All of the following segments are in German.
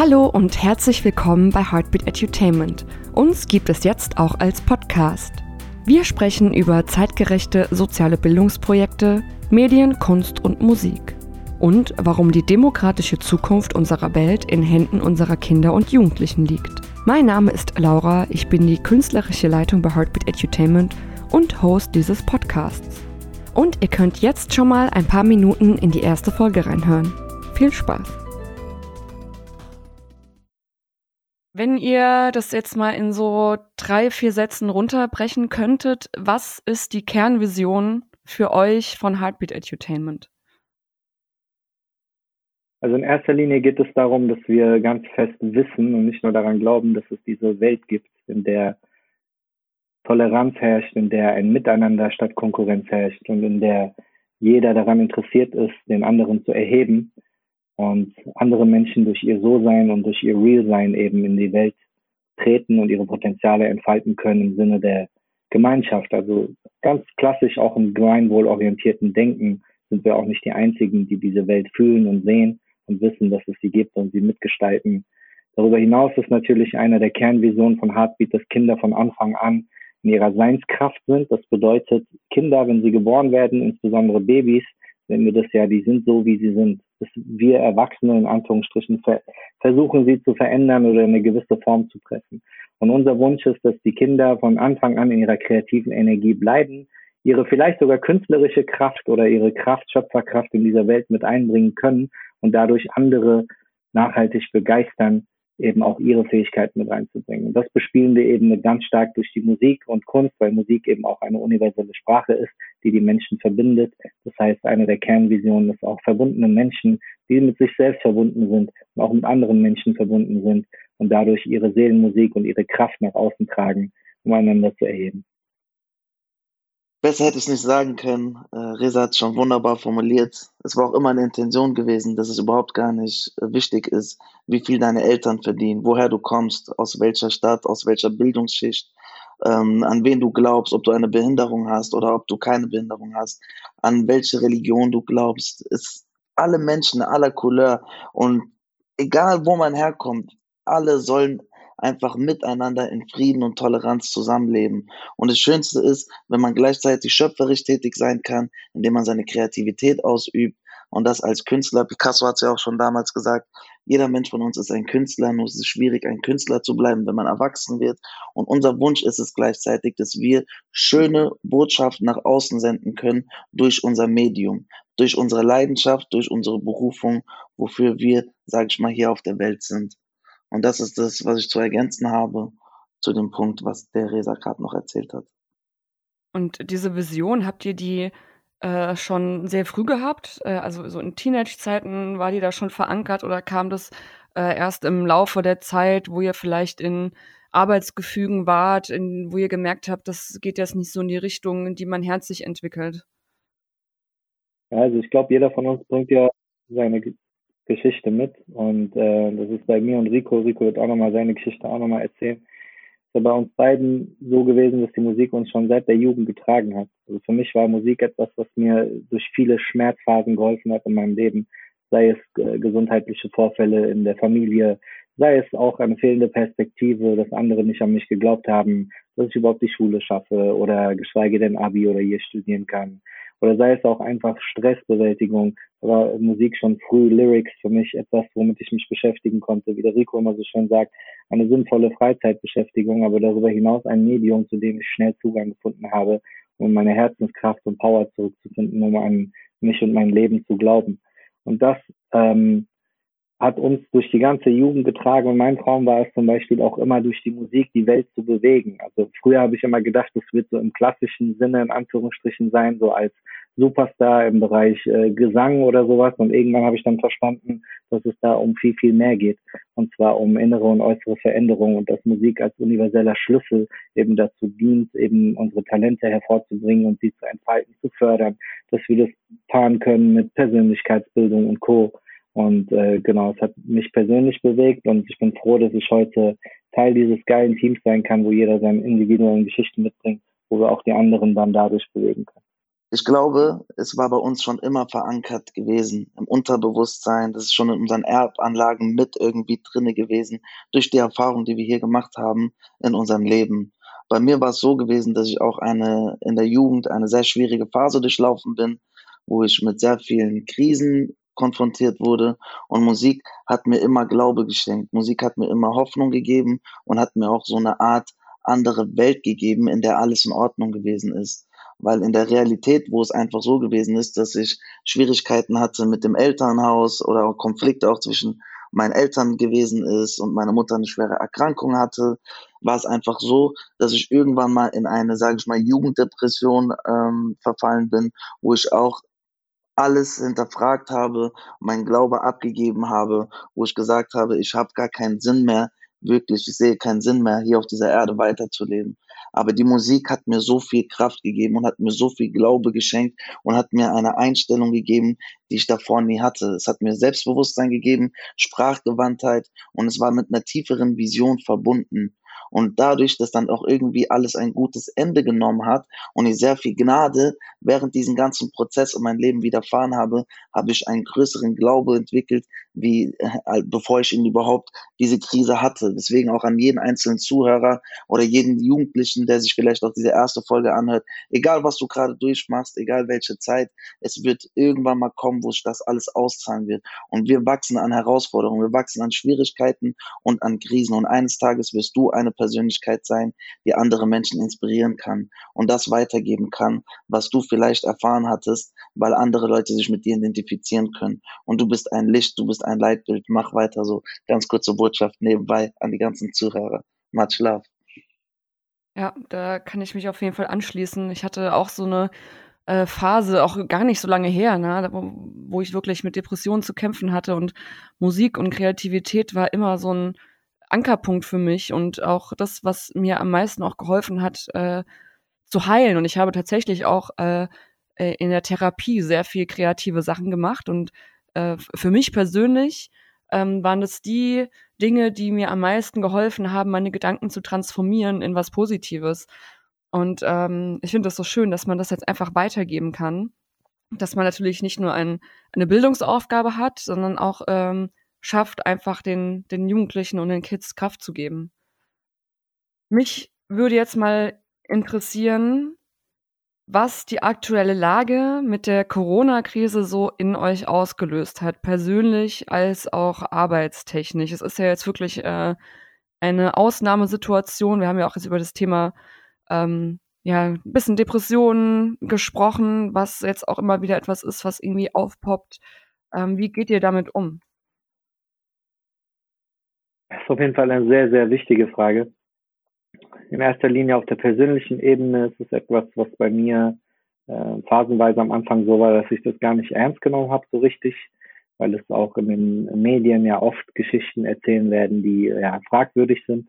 Hallo und herzlich willkommen bei Heartbeat Edutainment. Uns gibt es jetzt auch als Podcast. Wir sprechen über zeitgerechte soziale Bildungsprojekte, Medien, Kunst und Musik. Und warum die demokratische Zukunft unserer Welt in Händen unserer Kinder und Jugendlichen liegt. Mein Name ist Laura, ich bin die künstlerische Leitung bei Heartbeat Edutainment und Host dieses Podcasts. Und ihr könnt jetzt schon mal ein paar Minuten in die erste Folge reinhören. Viel Spaß! Wenn ihr das jetzt mal in so drei, vier Sätzen runterbrechen könntet, was ist die Kernvision für euch von Heartbeat Edutainment? Also in erster Linie geht es darum, dass wir ganz fest wissen und nicht nur daran glauben, dass es diese Welt gibt, in der Toleranz herrscht, in der ein Miteinander statt Konkurrenz herrscht und in der jeder daran interessiert ist, den anderen zu erheben und andere Menschen durch ihr So-Sein und durch ihr Real-Sein eben in die Welt treten und ihre Potenziale entfalten können im Sinne der Gemeinschaft. Also ganz klassisch auch im gemeinwohlorientierten Denken sind wir auch nicht die Einzigen, die diese Welt fühlen und sehen und wissen, dass es sie gibt und sie mitgestalten. Darüber hinaus ist natürlich einer der Kernvisionen von Heartbeat, dass Kinder von Anfang an in ihrer Seinskraft sind. Das bedeutet, Kinder, wenn sie geboren werden, insbesondere Babys, sehen wir das ja, die sind so, wie sie sind. Dass wir Erwachsene in Anführungsstrichen ver versuchen, sie zu verändern oder in eine gewisse Form zu pressen. Und unser Wunsch ist, dass die Kinder von Anfang an in ihrer kreativen Energie bleiben, ihre vielleicht sogar künstlerische Kraft oder ihre Kraft, Schöpferkraft in dieser Welt mit einbringen können und dadurch andere nachhaltig begeistern, eben auch ihre Fähigkeiten mit reinzubringen. Und das bespielen wir eben ganz stark durch die Musik und Kunst, weil Musik eben auch eine universelle Sprache ist, die die Menschen verbindet. Das heißt, eine der Kernvisionen ist auch verbundene Menschen, die mit sich selbst verbunden sind und auch mit anderen Menschen verbunden sind und dadurch ihre Seelenmusik und ihre Kraft nach außen tragen, um einander zu erheben. Besser hätte ich es nicht sagen können. Äh, Reza hat es schon wunderbar formuliert. Es war auch immer eine Intention gewesen, dass es überhaupt gar nicht äh, wichtig ist, wie viel deine Eltern verdienen, woher du kommst, aus welcher Stadt, aus welcher Bildungsschicht, ähm, an wen du glaubst, ob du eine Behinderung hast oder ob du keine Behinderung hast, an welche Religion du glaubst. Es alle Menschen aller Couleur und egal wo man herkommt, alle sollen einfach miteinander in Frieden und Toleranz zusammenleben. Und das Schönste ist, wenn man gleichzeitig schöpferisch tätig sein kann, indem man seine Kreativität ausübt und das als Künstler. Picasso hat es ja auch schon damals gesagt, jeder Mensch von uns ist ein Künstler, nur es ist schwierig, ein Künstler zu bleiben, wenn man erwachsen wird. Und unser Wunsch ist es gleichzeitig, dass wir schöne Botschaften nach außen senden können durch unser Medium, durch unsere Leidenschaft, durch unsere Berufung, wofür wir, sage ich mal, hier auf der Welt sind. Und das ist das, was ich zu ergänzen habe zu dem Punkt, was der Resa gerade noch erzählt hat. Und diese Vision, habt ihr die äh, schon sehr früh gehabt? Äh, also so in Teenage-Zeiten war die da schon verankert oder kam das äh, erst im Laufe der Zeit, wo ihr vielleicht in Arbeitsgefügen wart, in, wo ihr gemerkt habt, das geht jetzt nicht so in die Richtung, in die man herzlich entwickelt? Ja, also ich glaube, jeder von uns bringt ja seine Geschichte mit. Und äh, das ist bei mir und Rico. Rico wird auch nochmal seine Geschichte auch nochmal erzählen. Es ist bei uns beiden so gewesen, dass die Musik uns schon seit der Jugend getragen hat. Also für mich war Musik etwas, was mir durch viele Schmerzphasen geholfen hat in meinem Leben. Sei es äh, gesundheitliche Vorfälle in der Familie, sei es auch eine fehlende Perspektive, dass andere nicht an mich geglaubt haben, dass ich überhaupt die Schule schaffe oder geschweige denn Abi oder hier studieren kann oder sei es auch einfach Stressbewältigung, war Musik schon früh, Lyrics für mich etwas, womit ich mich beschäftigen konnte, wie der Rico immer so schön sagt, eine sinnvolle Freizeitbeschäftigung, aber darüber hinaus ein Medium, zu dem ich schnell Zugang gefunden habe, um meine Herzenskraft und Power zurückzufinden, um an mich und mein Leben zu glauben. Und das ähm, hat uns durch die ganze Jugend getragen. Und mein Traum war es zum Beispiel auch immer durch die Musik die Welt zu bewegen. Also früher habe ich immer gedacht, es wird so im klassischen Sinne in Anführungsstrichen sein, so als Superstar im Bereich äh, Gesang oder sowas. Und irgendwann habe ich dann verstanden, dass es da um viel, viel mehr geht. Und zwar um innere und äußere Veränderungen und dass Musik als universeller Schlüssel eben dazu dient, eben unsere Talente hervorzubringen und sie zu entfalten, zu fördern, dass wir das paaren können mit Persönlichkeitsbildung und Co. Und äh, genau, es hat mich persönlich bewegt und ich bin froh, dass ich heute Teil dieses geilen Teams sein kann, wo jeder seine individuellen Geschichten mitbringt, wo wir auch die anderen dann dadurch bewegen können. ich glaube, es war bei uns schon immer verankert gewesen, im Unterbewusstsein. Das ist schon in unseren Erbanlagen mit irgendwie drinne gewesen, durch die Erfahrung, die wir hier gemacht haben in unserem Leben. Bei mir war es so gewesen, dass ich auch eine, in der Jugend eine sehr schwierige Phase durchlaufen bin, wo ich mit sehr vielen Krisen konfrontiert wurde. Und Musik hat mir immer Glaube geschenkt. Musik hat mir immer Hoffnung gegeben und hat mir auch so eine Art andere Welt gegeben, in der alles in Ordnung gewesen ist. Weil in der Realität, wo es einfach so gewesen ist, dass ich Schwierigkeiten hatte mit dem Elternhaus oder auch Konflikte auch zwischen meinen Eltern gewesen ist und meine Mutter eine schwere Erkrankung hatte, war es einfach so, dass ich irgendwann mal in eine, sage ich mal, Jugenddepression ähm, verfallen bin, wo ich auch alles hinterfragt habe, meinen Glaube abgegeben habe, wo ich gesagt habe, ich habe gar keinen Sinn mehr, wirklich, ich sehe keinen Sinn mehr, hier auf dieser Erde weiterzuleben. Aber die Musik hat mir so viel Kraft gegeben und hat mir so viel Glaube geschenkt und hat mir eine Einstellung gegeben, die ich davor nie hatte. Es hat mir Selbstbewusstsein gegeben, Sprachgewandtheit und es war mit einer tieferen Vision verbunden. Und dadurch, dass dann auch irgendwie alles ein gutes Ende genommen hat und ich sehr viel Gnade während diesem ganzen Prozess in mein Leben widerfahren habe, habe ich einen größeren Glaube entwickelt, wie äh, bevor ich ihn überhaupt diese Krise hatte. Deswegen auch an jeden einzelnen Zuhörer oder jeden Jugendlichen, der sich vielleicht auch diese erste Folge anhört, egal was du gerade durchmachst, egal welche Zeit, es wird irgendwann mal kommen, wo sich das alles auszahlen wird. Und wir wachsen an Herausforderungen, wir wachsen an Schwierigkeiten und an Krisen. Und eines Tages wirst du eine Persönlichkeit sein, die andere Menschen inspirieren kann und das weitergeben kann, was du vielleicht erfahren hattest, weil andere Leute sich mit dir identifizieren können. Und du bist ein Licht, du bist ein Leitbild. Mach weiter so. Ganz kurze Botschaft nebenbei an die ganzen Zuhörer. Much love. Ja, da kann ich mich auf jeden Fall anschließen. Ich hatte auch so eine äh, Phase, auch gar nicht so lange her, ne, wo, wo ich wirklich mit Depressionen zu kämpfen hatte und Musik und Kreativität war immer so ein Ankerpunkt für mich und auch das, was mir am meisten auch geholfen hat, äh, zu heilen. Und ich habe tatsächlich auch äh, äh in der Therapie sehr viel kreative Sachen gemacht. Und äh, für mich persönlich ähm, waren das die Dinge, die mir am meisten geholfen haben, meine Gedanken zu transformieren in was Positives. Und ähm, ich finde das so schön, dass man das jetzt einfach weitergeben kann. Dass man natürlich nicht nur ein, eine Bildungsaufgabe hat, sondern auch ähm, schafft, einfach den, den Jugendlichen und den Kids Kraft zu geben. Mich würde jetzt mal interessieren, was die aktuelle Lage mit der Corona-Krise so in euch ausgelöst hat, persönlich als auch arbeitstechnisch. Es ist ja jetzt wirklich äh, eine Ausnahmesituation. Wir haben ja auch jetzt über das Thema ähm, ja, ein bisschen Depressionen gesprochen, was jetzt auch immer wieder etwas ist, was irgendwie aufpoppt. Ähm, wie geht ihr damit um? Das ist auf jeden Fall eine sehr, sehr wichtige Frage. In erster Linie auf der persönlichen Ebene ist es etwas, was bei mir äh, phasenweise am Anfang so war, dass ich das gar nicht ernst genommen habe, so richtig, weil es auch in den Medien ja oft Geschichten erzählen werden, die ja fragwürdig sind,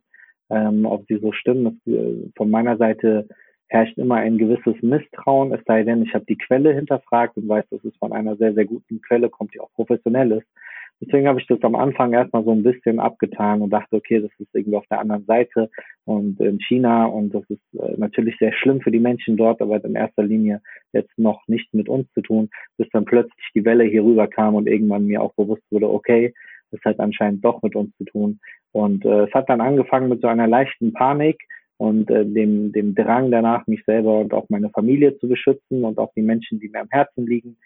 ähm, ob sie so stimmen. Das, äh, von meiner Seite herrscht immer ein gewisses Misstrauen, es sei denn, ich habe die Quelle hinterfragt und weiß, dass es von einer sehr, sehr guten Quelle kommt, die auch professionell ist. Deswegen habe ich das am Anfang erstmal so ein bisschen abgetan und dachte, okay, das ist irgendwie auf der anderen Seite und in China und das ist äh, natürlich sehr schlimm für die Menschen dort, aber in erster Linie jetzt noch nicht mit uns zu tun, bis dann plötzlich die Welle hier rüber kam und irgendwann mir auch bewusst wurde, okay, das hat anscheinend doch mit uns zu tun. Und äh, es hat dann angefangen mit so einer leichten Panik und äh, dem, dem Drang danach, mich selber und auch meine Familie zu beschützen und auch die Menschen, die mir am Herzen liegen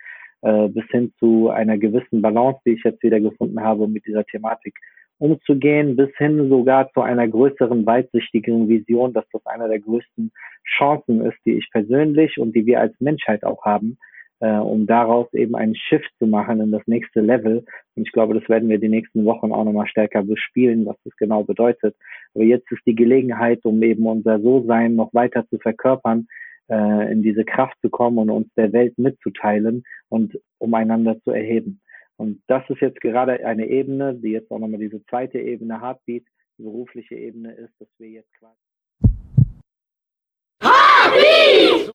äh, bis hin zu einer gewissen Balance, die ich jetzt wieder gefunden habe, mit dieser Thematik umzugehen, bis hin sogar zu einer größeren, weitsichtigen Vision, dass das einer der größten Chancen ist, die ich persönlich und die wir als Menschheit auch haben, äh, um daraus eben einen Shift zu machen in das nächste Level. Und ich glaube, das werden wir die nächsten Wochen auch nochmal stärker bespielen, was das genau bedeutet. Aber jetzt ist die Gelegenheit, um eben unser So-Sein noch weiter zu verkörpern, äh, in diese Kraft zu kommen und uns der Welt mitzuteilen und um einander zu erheben. Und das ist jetzt gerade eine Ebene, die jetzt auch nochmal diese zweite Ebene Heartbeat, die berufliche Ebene ist, dass wir jetzt quasi. Heartbeat!